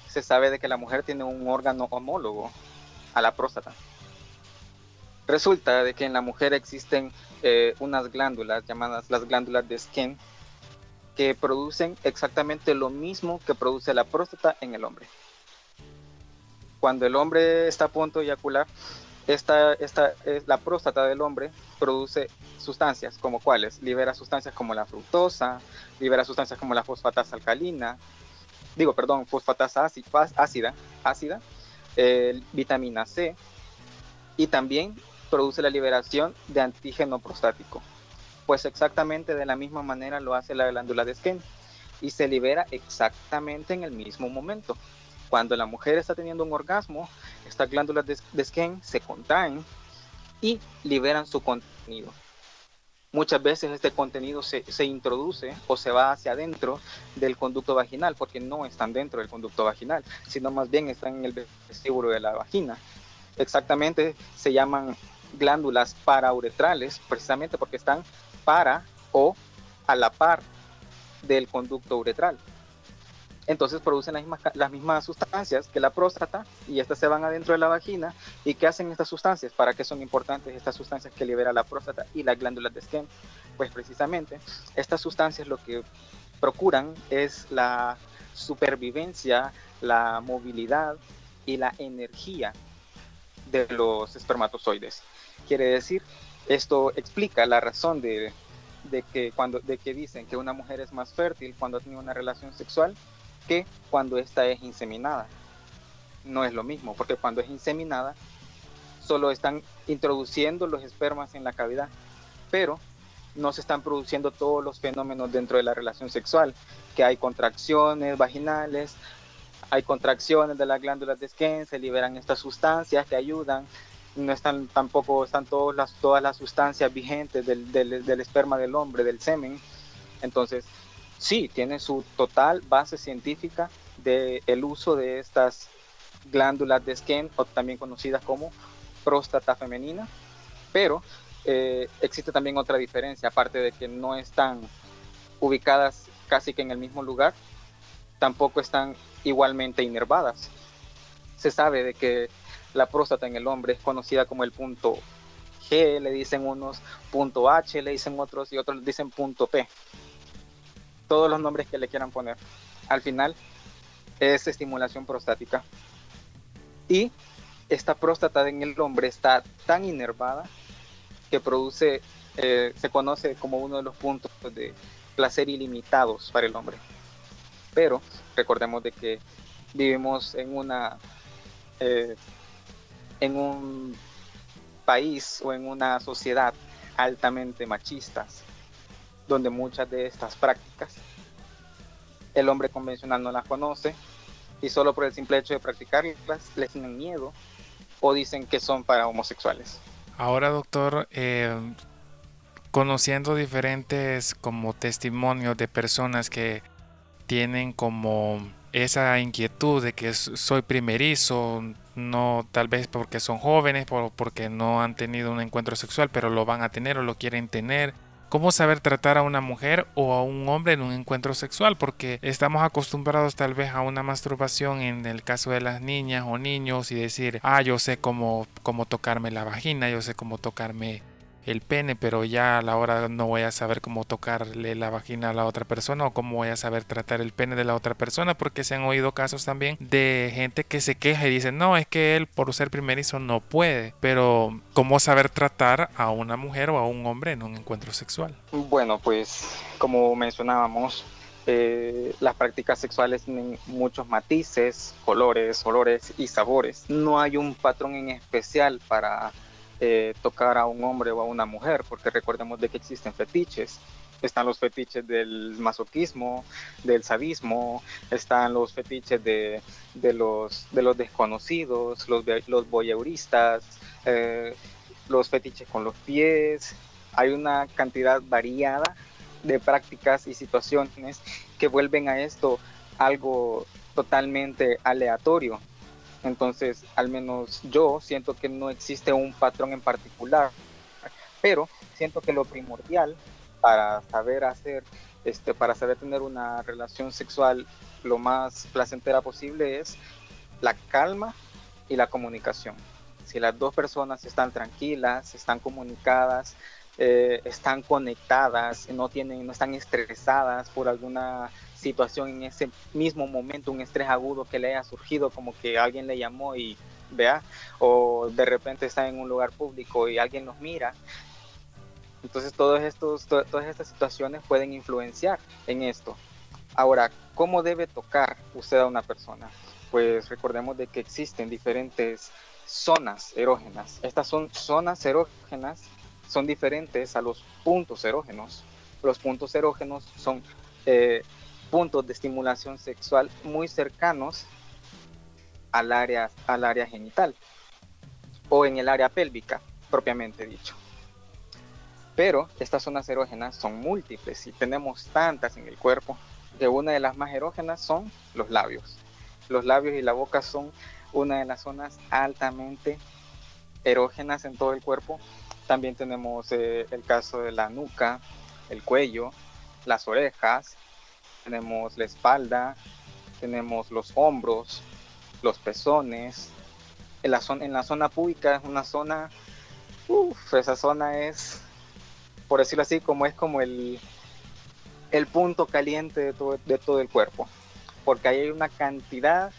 se sabe de que la mujer tiene un órgano homólogo a la próstata. Resulta de que en la mujer existen eh, unas glándulas llamadas las glándulas de Skene que producen exactamente lo mismo que produce la próstata en el hombre. Cuando el hombre está a punto de eyacular, esta, esta, la próstata del hombre produce sustancias como cuáles, libera sustancias como la fructosa, libera sustancias como la fosfatasa alcalina, digo, perdón, fosfatasa ácida, ácida, vitamina C, y también produce la liberación de antígeno prostático. Pues exactamente de la misma manera lo hace la glándula de Skene y se libera exactamente en el mismo momento. Cuando la mujer está teniendo un orgasmo, estas glándulas de, de se contraen y liberan su contenido. Muchas veces este contenido se, se, introduce o se va hacia adentro del conducto vaginal, porque no están dentro del conducto vaginal, sino más bien están en el vestíbulo de la vagina. Exactamente se llaman glándulas parauretrales, precisamente porque están para o a la par del conducto uretral. Entonces producen las mismas, las mismas sustancias que la próstata y estas se van adentro de la vagina. ¿Y qué hacen estas sustancias? ¿Para qué son importantes estas sustancias que libera la próstata y las glándulas de Skene? Pues precisamente estas sustancias lo que procuran es la supervivencia, la movilidad y la energía de los espermatozoides. Quiere decir esto explica la razón de, que cuando, de que dicen que una mujer es más fértil cuando tiene una relación sexual que cuando ésta es inseminada. No es lo mismo, porque cuando es inseminada solo están introduciendo los espermas en la cavidad, pero no se están produciendo todos los fenómenos dentro de la relación sexual, que hay contracciones vaginales, hay contracciones de las glándulas de Skene, se liberan estas sustancias que ayudan no están tampoco están todas las todas las sustancias vigentes del, del, esperma del hombre del semen. Entonces sí tiene su total base científica del el uso de estas glándulas de Skene o también conocidas como próstata femenina. Pero eh, existe también otra diferencia aparte de que no están ubicadas casi que en el mismo lugar tampoco están igualmente inervadas. Se sabe de que la próstata en el hombre es conocida como el punto G, le dicen unos, punto H, le dicen otros y otros dicen punto P. Todos los nombres que le quieran poner. Al final es estimulación prostática. Y esta próstata en el hombre está tan inervada que produce, eh, se conoce como uno de los puntos de placer ilimitados para el hombre. Pero recordemos de que vivimos en una eh, en un país o en una sociedad altamente machistas, donde muchas de estas prácticas el hombre convencional no las conoce y solo por el simple hecho de practicarlas les tienen miedo o dicen que son para homosexuales. Ahora, doctor, eh, conociendo diferentes como testimonios de personas que tienen como esa inquietud de que soy primerizo, no tal vez porque son jóvenes, o porque no han tenido un encuentro sexual, pero lo van a tener o lo quieren tener. ¿Cómo saber tratar a una mujer o a un hombre en un encuentro sexual? Porque estamos acostumbrados tal vez a una masturbación en el caso de las niñas o niños y decir, ah, yo sé cómo, cómo tocarme la vagina, yo sé cómo tocarme el pene, pero ya a la hora no voy a saber cómo tocarle la vagina a la otra persona o cómo voy a saber tratar el pene de la otra persona, porque se han oído casos también de gente que se queja y dice, no, es que él por ser primerizo no puede, pero ¿cómo saber tratar a una mujer o a un hombre en un encuentro sexual? Bueno, pues como mencionábamos, eh, las prácticas sexuales tienen muchos matices, colores, olores y sabores. No hay un patrón en especial para eh, tocar a un hombre o a una mujer, porque recordemos de que existen fetiches. Están los fetiches del masoquismo, del sadismo, están los fetiches de, de los, de los desconocidos, los, los voyeuristas, eh, los fetiches con los pies. Hay una cantidad variada de prácticas y situaciones que vuelven a esto algo totalmente aleatorio. Entonces, al menos yo siento que no existe un patrón en particular, pero siento que lo primordial para saber hacer, este, para saber tener una relación sexual lo más placentera posible es la calma y la comunicación. Si las dos personas están tranquilas, están comunicadas, eh, están conectadas, no, tienen, no están estresadas por alguna situación en ese mismo momento, un estrés agudo que le haya surgido, como que alguien le llamó y vea, o de repente está en un lugar público y alguien nos mira. Entonces todos estos, todas estas situaciones pueden influenciar en esto. Ahora, ¿cómo debe tocar usted a una persona? Pues recordemos de que existen diferentes zonas erógenas. Estas son zonas erógenas son diferentes a los puntos erógenos. Los puntos erógenos son eh, puntos de estimulación sexual muy cercanos al área, al área genital o en el área pélvica, propiamente dicho. Pero estas zonas erógenas son múltiples y tenemos tantas en el cuerpo que una de las más erógenas son los labios. Los labios y la boca son una de las zonas altamente erógenas en todo el cuerpo también tenemos eh, el caso de la nuca, el cuello, las orejas, tenemos la espalda, tenemos los hombros, los pezones. En la zona, en la zona pública es una zona, uff, esa zona es, por decirlo así, como es como el, el punto caliente de todo, de todo el cuerpo, porque ahí hay una cantidad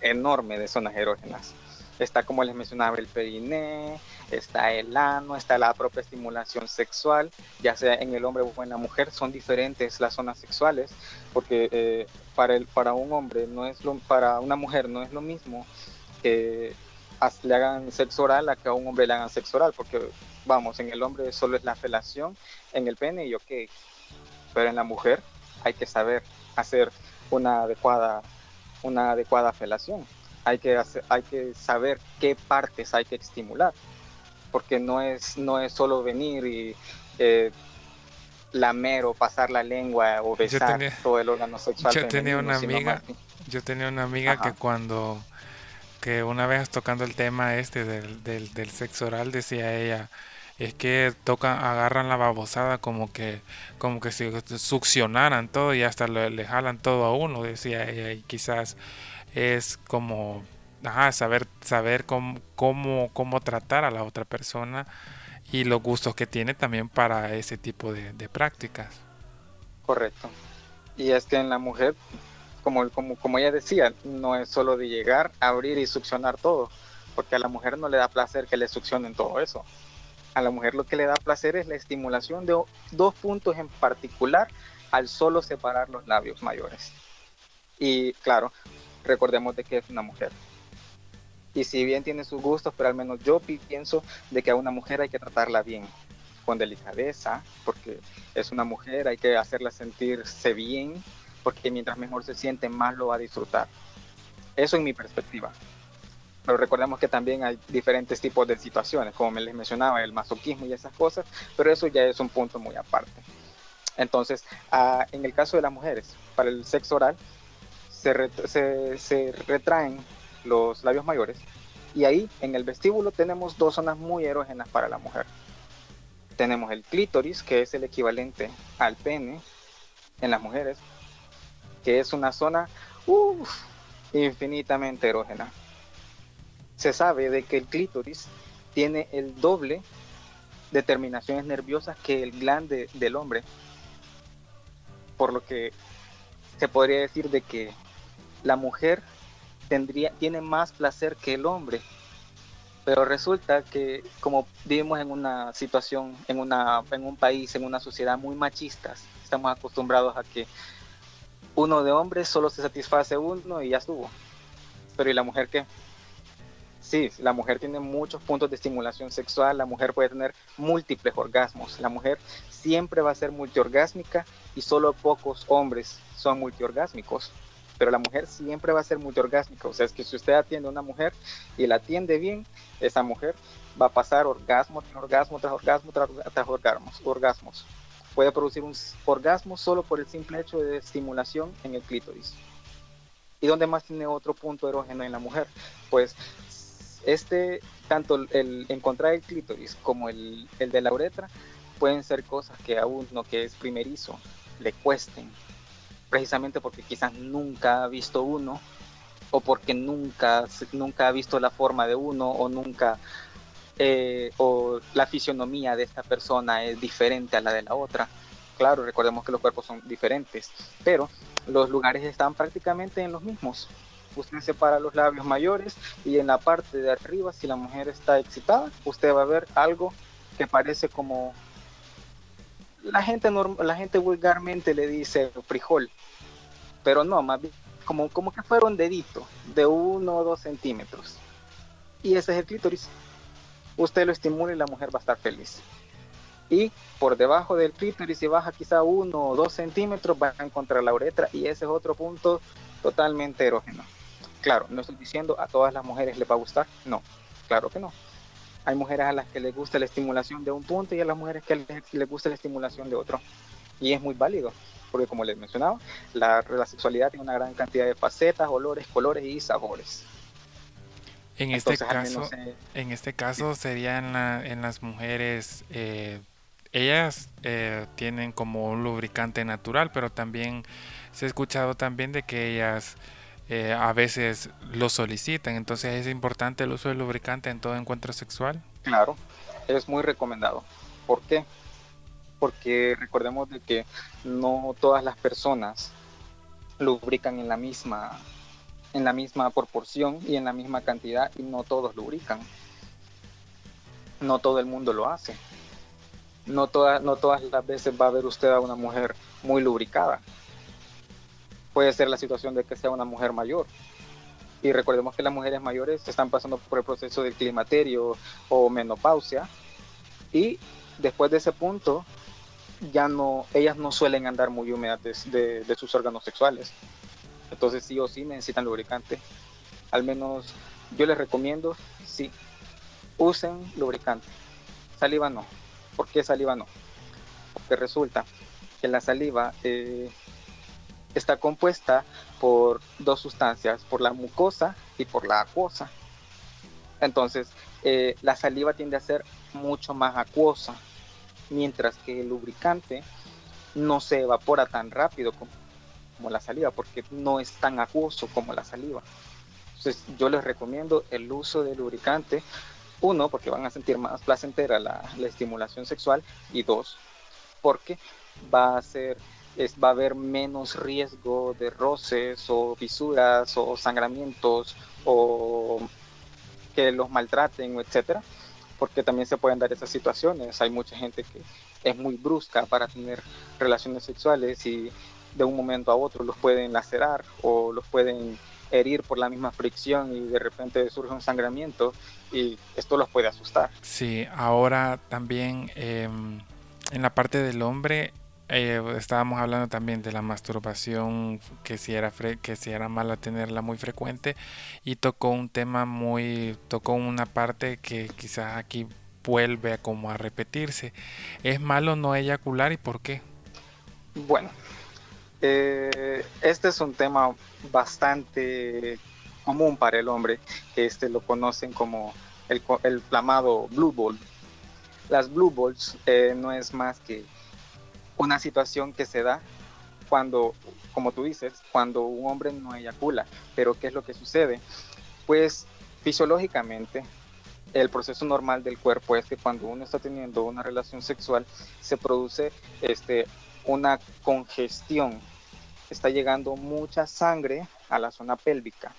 enorme de zonas erógenas. Está, como les mencionaba, el periné, está el ano, está la propia estimulación sexual, ya sea en el hombre o en la mujer, son diferentes las zonas sexuales, porque eh, para, el, para un hombre no es lo, para una mujer no es lo mismo que le hagan sexo oral a que a un hombre le hagan sexo oral, porque vamos, en el hombre solo es la felación, en el pene y ok, pero en la mujer hay que saber hacer una adecuada, una adecuada felación. Hay que, hacer, hay que saber qué partes hay que estimular porque no es, no es solo venir y eh, lamer o pasar la lengua o besar todo el órgano sexual. Yo tenía una amiga, yo tenía una amiga que cuando, que una vez tocando el tema este del, del, sexo oral, decía ella, es que tocan, agarran la babosada como que, como que si succionaran todo y hasta le jalan todo a uno, decía ella, y quizás es como saber, saber cómo, cómo, tratar a la otra persona y los gustos que tiene también para ese tipo de, prácticas. Correcto. Y es que en la mujer, como, como, como ella decía, no es solo de llegar, abrir y succionar todo, porque a la mujer no le da placer que le succionen todo eso. A la mujer lo que le da placer es la estimulación de dos puntos en particular al solo separar los labios mayores. Y claro, recordemos de que es una mujer y si bien tiene sus gustos, pero al menos yo pienso de que a una mujer hay que tratarla bien, con delicadeza, porque es una mujer, hay que hacerla sentirse bien, porque mientras mejor se siente, más lo va a disfrutar. Eso en mi perspectiva. Pero recordemos que también hay diferentes tipos de situaciones, como les mencionaba, el masoquismo y esas cosas, pero eso ya es un punto muy aparte. Entonces, ah, en el caso de las mujeres, para el sexo oral, se, retraen los labios mayores. Y ahí en el vestíbulo tenemos dos zonas muy erógenas para la mujer. Tenemos el clítoris, que es el equivalente al pene en las mujeres, que es una zona infinitamente erógena. Se sabe de que el clítoris tiene el doble determinaciones nerviosas que el glande del hombre. Por lo que se podría decir de que la mujer tendría, tiene más placer que el hombre. Pero resulta que como vivimos en una situación, en, una, en un país, en una sociedad muy machistas, estamos acostumbrados a que uno de hombres solo se satisface uno y ya estuvo. Pero ¿y la mujer qué? Sí, la mujer tiene muchos puntos de estimulación sexual, la mujer puede tener múltiples orgasmos, la mujer siempre va a ser multiorgásmica y solo pocos hombres son multiorgásmicos, pero la mujer siempre va a ser multiorgásmica, o sea, es que si usted atiende a una mujer y la atiende bien, esa mujer va a pasar orgasmo tras orgasmo tras orgasmo tras, orgasmos, orgasmos. Puede producir un orgasmo solo por el simple hecho de estimulación en el clítoris. ¿Y dónde más tiene otro punto erógeno en la mujer? Pues este, tanto el encontrar el clítoris como el, el de la uretra, pueden ser cosas que a uno que es primerizo le cuesten, precisamente porque quizás nunca ha visto uno o porque nunca, nunca ha visto la forma de uno o nunca eh, o la fisionomía de esta persona es diferente a la de la otra. Claro, recordemos que los cuerpos son diferentes, pero los lugares están prácticamente en los mismos usted separa los labios mayores y en la parte de arriba, si la mujer está excitada, usted va a ver algo que parece como la gente la gente vulgarmente le dice frijol, pero no, más bien como, como que fuera un dedito de uno o dos centímetros. Y ese es el clítoris. Usted lo estimula y la mujer va a estar feliz. Y por debajo del clítoris, si baja quizá uno o dos centímetros, va a encontrar la uretra y ese es otro punto totalmente erógeno. Claro, no estoy diciendo a todas las mujeres les va a gustar, no, claro que no. Hay mujeres a las que les gusta la estimulación de un punto y a las mujeres que les, gusta la estimulación de otro. Y es muy válido, porque como les mencionaba, la, sexualidad tiene una gran cantidad de facetas, olores, colores y sabores. En este caso, eh, en este caso sería en, las mujeres, eh, ellas eh, tienen como un lubricante natural, pero también se ha escuchado también de que ellas eh, a veces lo solicitan. Entonces es importante el uso del lubricante en todo encuentro sexual. Claro, es muy recomendado. ¿Por qué? Porque recordemos de que no todas las personas lubrican en la misma en la misma proporción y en la misma cantidad y no todos lubrican. No todo el mundo lo hace. No, todas no todas las veces va a ver usted a una mujer muy lubricada puede ser la situación de que sea una mujer mayor. Y recordemos que las mujeres mayores están pasando por el proceso del climaterio o menopausia. Y después de ese punto, ya no, ellas no suelen andar muy húmedas de, sus órganos sexuales. Entonces sí o sí necesitan lubricante. Al menos yo les recomiendo, sí, usen lubricante. Saliva no. ¿Por qué saliva no? Porque resulta que la saliva eh, está compuesta por dos sustancias, por la mucosa y por la acuosa. Entonces, eh, la saliva tiende a ser mucho más acuosa, mientras que el lubricante no se evapora tan rápido como, la saliva, porque no es tan acuoso como la saliva. Entonces, yo les recomiendo el uso del lubricante, uno, porque van a sentir más placentera la, la estimulación sexual, y dos, porque va a ser va a haber menos riesgo de roces o fisuras o sangramientos o que los maltraten, etcétera, porque también se pueden dar esas situaciones. Hay mucha gente que es muy brusca para tener relaciones sexuales y de un momento a otro los pueden lacerar o los pueden herir por la misma fricción y de repente surge un sangramiento y esto los puede asustar. Sí, ahora también em, en la parte del hombre eh, estábamos hablando también de la masturbación, que si era que si era mala tenerla muy frecuente y tocó un tema muy, tocó una parte que quizás aquí vuelve a como a repetirse. ¿Es malo no eyacular y por qué? Bueno, eh, este es un tema bastante común para el hombre, que este lo conocen como el, el flamado blue ball. Las blue balls eh, no es más que una situación que se da cuando, como tú dices, cuando un hombre no eyacula. Pero ¿qué es lo que sucede? Pues fisiológicamente el proceso normal del cuerpo es que cuando uno está teniendo una relación sexual se produce este, una congestión, está llegando mucha sangre a la zona pélvica.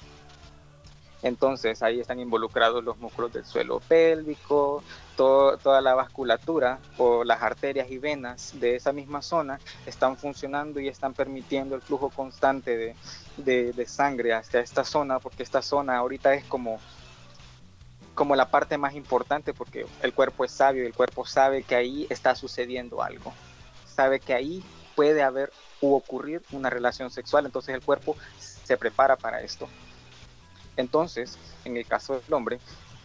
Entonces ahí están involucrados los músculos del suelo pélvico, toda la vasculatura o las arterias y venas de esa misma zona están funcionando y están permitiendo el flujo constante de, sangre hacia esta zona, porque esta zona ahorita es como como la parte más importante porque el cuerpo es sabio y el cuerpo sabe que ahí está sucediendo algo. Sabe que ahí puede haber u ocurrir una relación sexual, entonces el cuerpo se prepara para esto. Entonces, en el caso del hombre,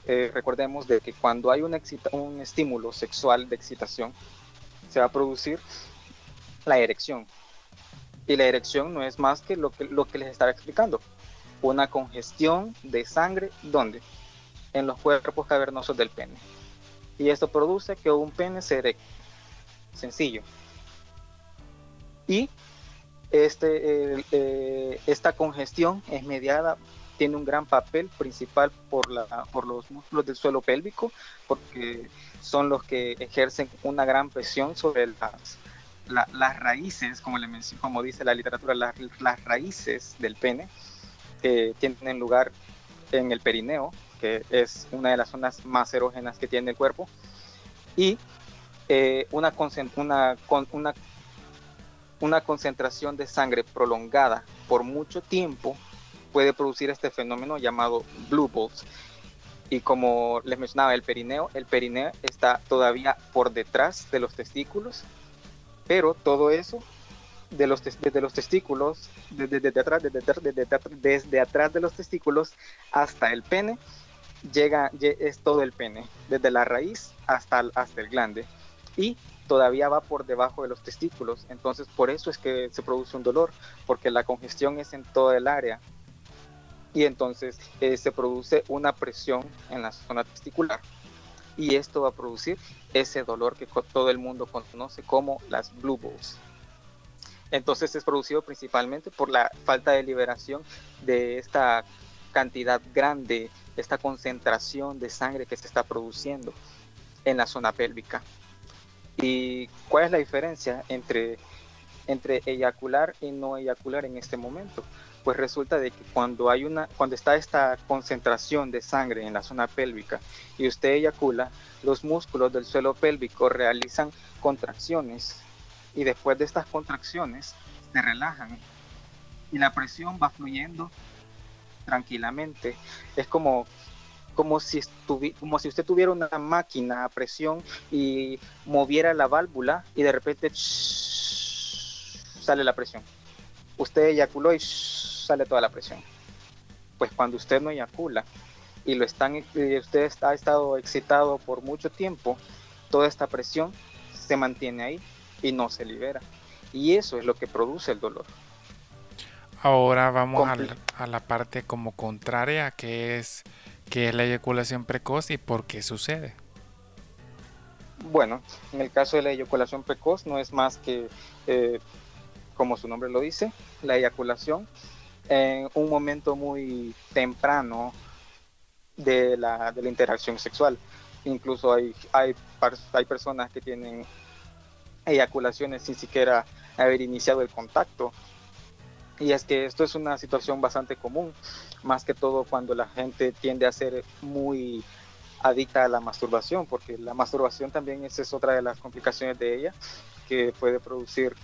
eh, recordemos de que cuando hay un, estímulo sexual de excitación, se va a producir la erección. Y la erección no es más que lo que, lo que les estaba explicando. Una congestión de sangre, ¿dónde? en los cuerpos cavernosos del pene. Y esto produce que un pene se erecte. Sencillo. Y este, eh, esta congestión es mediada, tiene un gran papel principal por, la, por los músculos del suelo pélvico, porque son los que ejercen una gran presión sobre las, las raíces, como, le como dice la literatura, las, las raíces del pene, tienen lugar en el perineo, que es una de las zonas más erógenas que tiene el cuerpo, y eh, una, una, una concentración de sangre prolongada por mucho tiempo puede producir este fenómeno llamado blue balls. Y como les mencionaba, el perineo, el perineo está todavía por detrás de los testículos, pero todo eso de los, desde los testículos, desde, atrás, desde, atrás de los testículos hasta el pene, llega, es todo el pene, desde la raíz hasta hasta el glande. Y todavía va por debajo de los testículos. Entonces, por eso es que se produce un dolor, porque la congestión es en toda el área. Y entonces eh, se produce una presión en la zona testicular. Y esto va a producir ese dolor que todo el mundo conoce como las blue balls. Entonces es producido principalmente por la falta de liberación de esta cantidad grande, esta concentración de sangre que se está produciendo en la zona pélvica. ¿Y cuál es la diferencia entre, entre eyacular y no eyacular en este momento? Pues resulta de que cuando hay una, cuando está esta concentración de sangre en la zona pélvica y usted eyacula, los músculos del suelo pélvico realizan contracciones y después de estas contracciones se relajan y la presión va fluyendo tranquilamente. Es como, como, si como si usted tuviera una máquina a presión y moviera la válvula y de repente sale la presión. Usted eyaculó y sale toda la presión. Pues cuando usted no eyacula y lo están, usted ha estado excitado por mucho tiempo, toda esta presión se mantiene ahí y no se libera. Y eso es lo que produce el dolor. Ahora vamos a la, parte como contraria, que es, que es la eyaculación precoz y por qué sucede. Bueno, en el caso de la eyaculación precoz no es más que, eh, como su nombre lo dice, la eyaculación en un momento muy temprano de la, de la interacción sexual. Incluso hay, hay, hay personas que tienen eyaculaciones sin siquiera haber iniciado el contacto. Y es que esto es una situación bastante común, más que todo cuando la gente tiende a ser muy adicta a la masturbación, porque la masturbación también esa es otra de las complicaciones de ella, que puede producir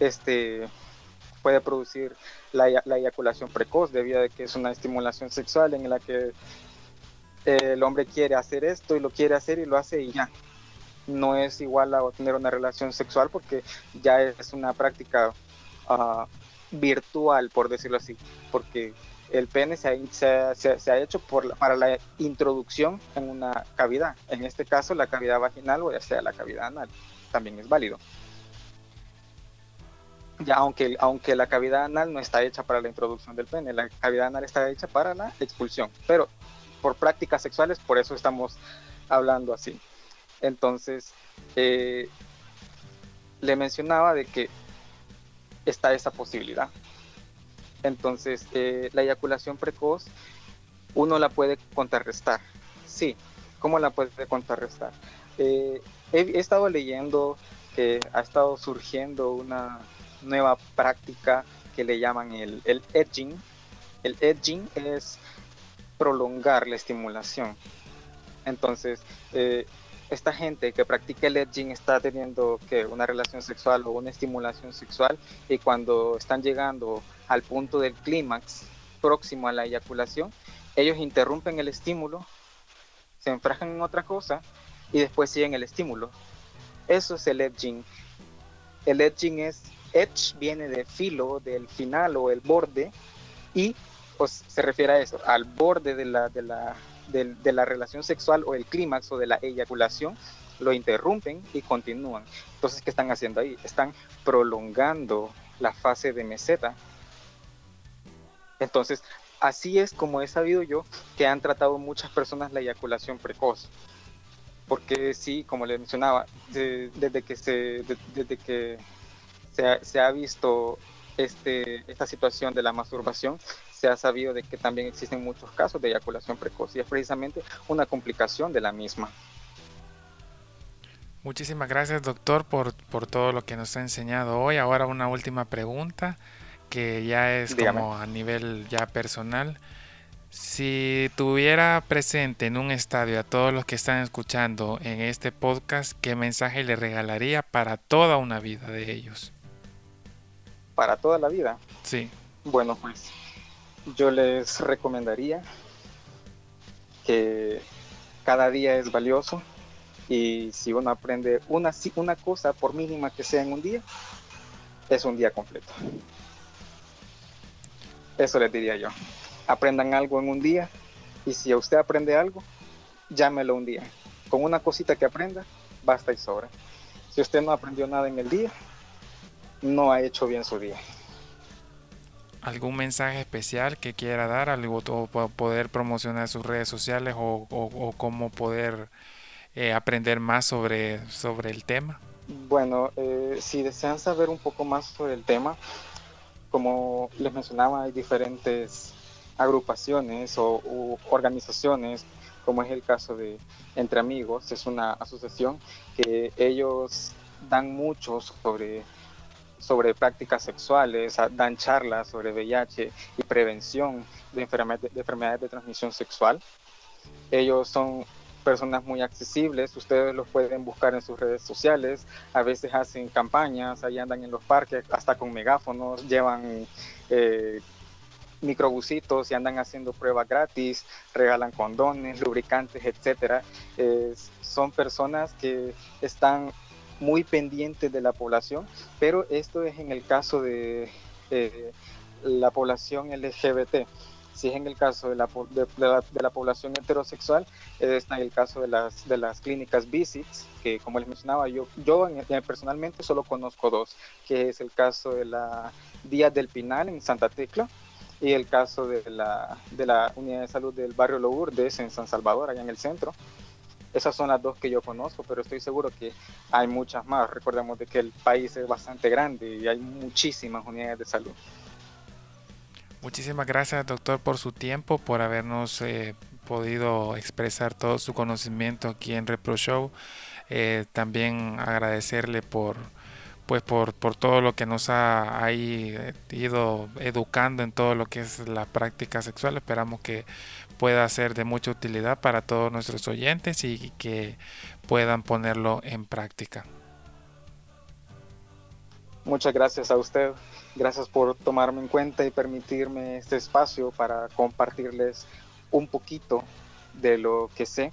este puede producir la, la eyaculación precoz debido a que es una estimulación sexual en la que el hombre quiere hacer esto y lo quiere hacer y lo hace y ya no es igual a tener una relación sexual porque ya es una práctica ah, virtual, por decirlo así, porque el pene se ha, se, ha hecho por para la introducción en una cavidad, en este caso la cavidad vaginal o ya sea la cavidad anal, también es válido. Ya aunque, aunque la cavidad anal no está hecha para la introducción del pene, la cavidad anal está hecha para la expulsión, pero por prácticas sexuales, por eso estamos hablando así. Entonces, eh, le mencionaba de que está esa posibilidad. Entonces, eh, la eyaculación precoz, uno la puede contrarrestar, sí, ¿Cómo la puede contrarrestar? Eh, he, estado leyendo que ha estado surgiendo una nueva práctica que le llaman el, el edging. El edging es prolongar la estimulación. Entonces, eh, esta gente que practica el edging está teniendo que una relación sexual o una estimulación sexual y cuando están llegando al punto del clímax próximo a la eyaculación, ellos interrumpen el estímulo, se enfrajan en otra cosa y después siguen el estímulo. Eso es el edging. El edging es, edge viene de filo, del final o el borde y pues, se refiere a eso, al borde de la, de la de, la relación sexual o el clímax o de la eyaculación, lo interrumpen y continúan. Entonces, ¿qué están haciendo ahí? Están prolongando la fase de meseta. Entonces, así es como he sabido yo que han tratado muchas personas la eyaculación precoz. Porque sí, como le mencionaba, desde que se, desde que se ha, visto este, esta situación de la masturbación, se ha sabido de que también existen muchos casos de eyaculación precoz y es precisamente una complicación de la misma. Muchísimas gracias doctor por, por todo lo que nos ha enseñado hoy. Ahora una última pregunta que ya es como a nivel ya personal. Si tuviera presente en un estadio a todos los que están escuchando en este podcast, ¿qué mensaje le regalaría para toda una vida de ellos? Para toda la vida. Sí. Bueno, pues yo les recomendaría que cada día es valioso y si uno aprende una, una cosa, por mínima que sea en un día, es un día completo. Eso les diría yo. Aprendan algo en un día y si usted aprende algo, llámelo un día. Con una cosita que aprenda, basta y sobra. Si usted no aprendió nada en el día, no ha hecho bien su día algún mensaje especial que quiera dar, algo o poder promocionar sus redes sociales o, cómo poder eh, aprender más sobre, sobre el tema? Bueno, eh, si desean saber un poco más sobre el tema, como les mencionaba, hay diferentes agrupaciones o organizaciones, como es el caso de Entre Amigos, es una asociación que ellos dan mucho sobre sobre prácticas sexuales, dan charlas sobre VIH y prevención de, enfermedades de transmisión sexual. Ellos son personas muy accesibles, ustedes los pueden buscar en sus redes sociales, a veces hacen campañas, ahí andan en los parques, hasta con megáfonos, llevan eh, microbusitos y andan haciendo pruebas gratis, regalan condones, lubricantes, etcétera. son personas que están muy pendiente de la población, pero esto es en el caso de eh, la población LGBT. Si es en el caso de la, de, la, población heterosexual, está en el caso de las, de las clínicas visits, que como les mencionaba, yo, yo personalmente solo conozco dos, que es el caso de la Díaz del Pinal en Santa Tecla y el caso de la, de la unidad de salud del barrio Lourdes en San Salvador, allá en el centro. Esas son las dos que yo conozco, pero estoy seguro que hay muchas más. Recordemos de que el país es bastante grande y hay muchísimas unidades de salud. Muchísimas gracias, doctor, por su tiempo, por habernos eh, podido expresar todo su conocimiento aquí en Repro Show. Eh, también agradecerle por, pues por, por todo lo que nos ha, ha, ido educando en todo lo que es la práctica sexual. Esperamos que pueda ser de mucha utilidad para todos nuestros oyentes y que puedan ponerlo en práctica. Muchas gracias a usted. Gracias por tomarme en cuenta y permitirme este espacio para compartirles un poquito de lo que sé.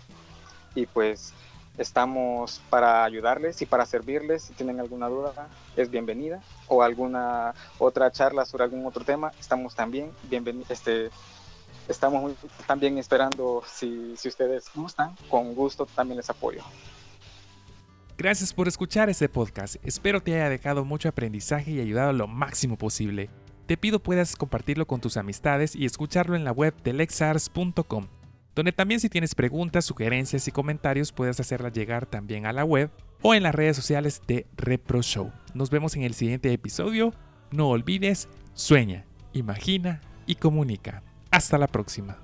Y pues estamos para ayudarles y para servirles. Si tienen alguna duda, es bienvenida. O alguna otra charla sobre algún otro tema, estamos también bienvenidos. Este, estamos también esperando si, si ustedes gustan, con gusto también les apoyo. Gracias por escuchar este podcast. Espero te haya dejado mucho aprendizaje y ayudado lo máximo posible. Te pido puedas compartirlo con tus amistades y escucharlo en la web de lexars.com, donde también si tienes preguntas, sugerencias y comentarios puedes hacerlas llegar también a la web o en las redes sociales de Repro Show. Nos vemos en el siguiente episodio. No olvides, sueña, imagina y comunica. Hasta la próxima.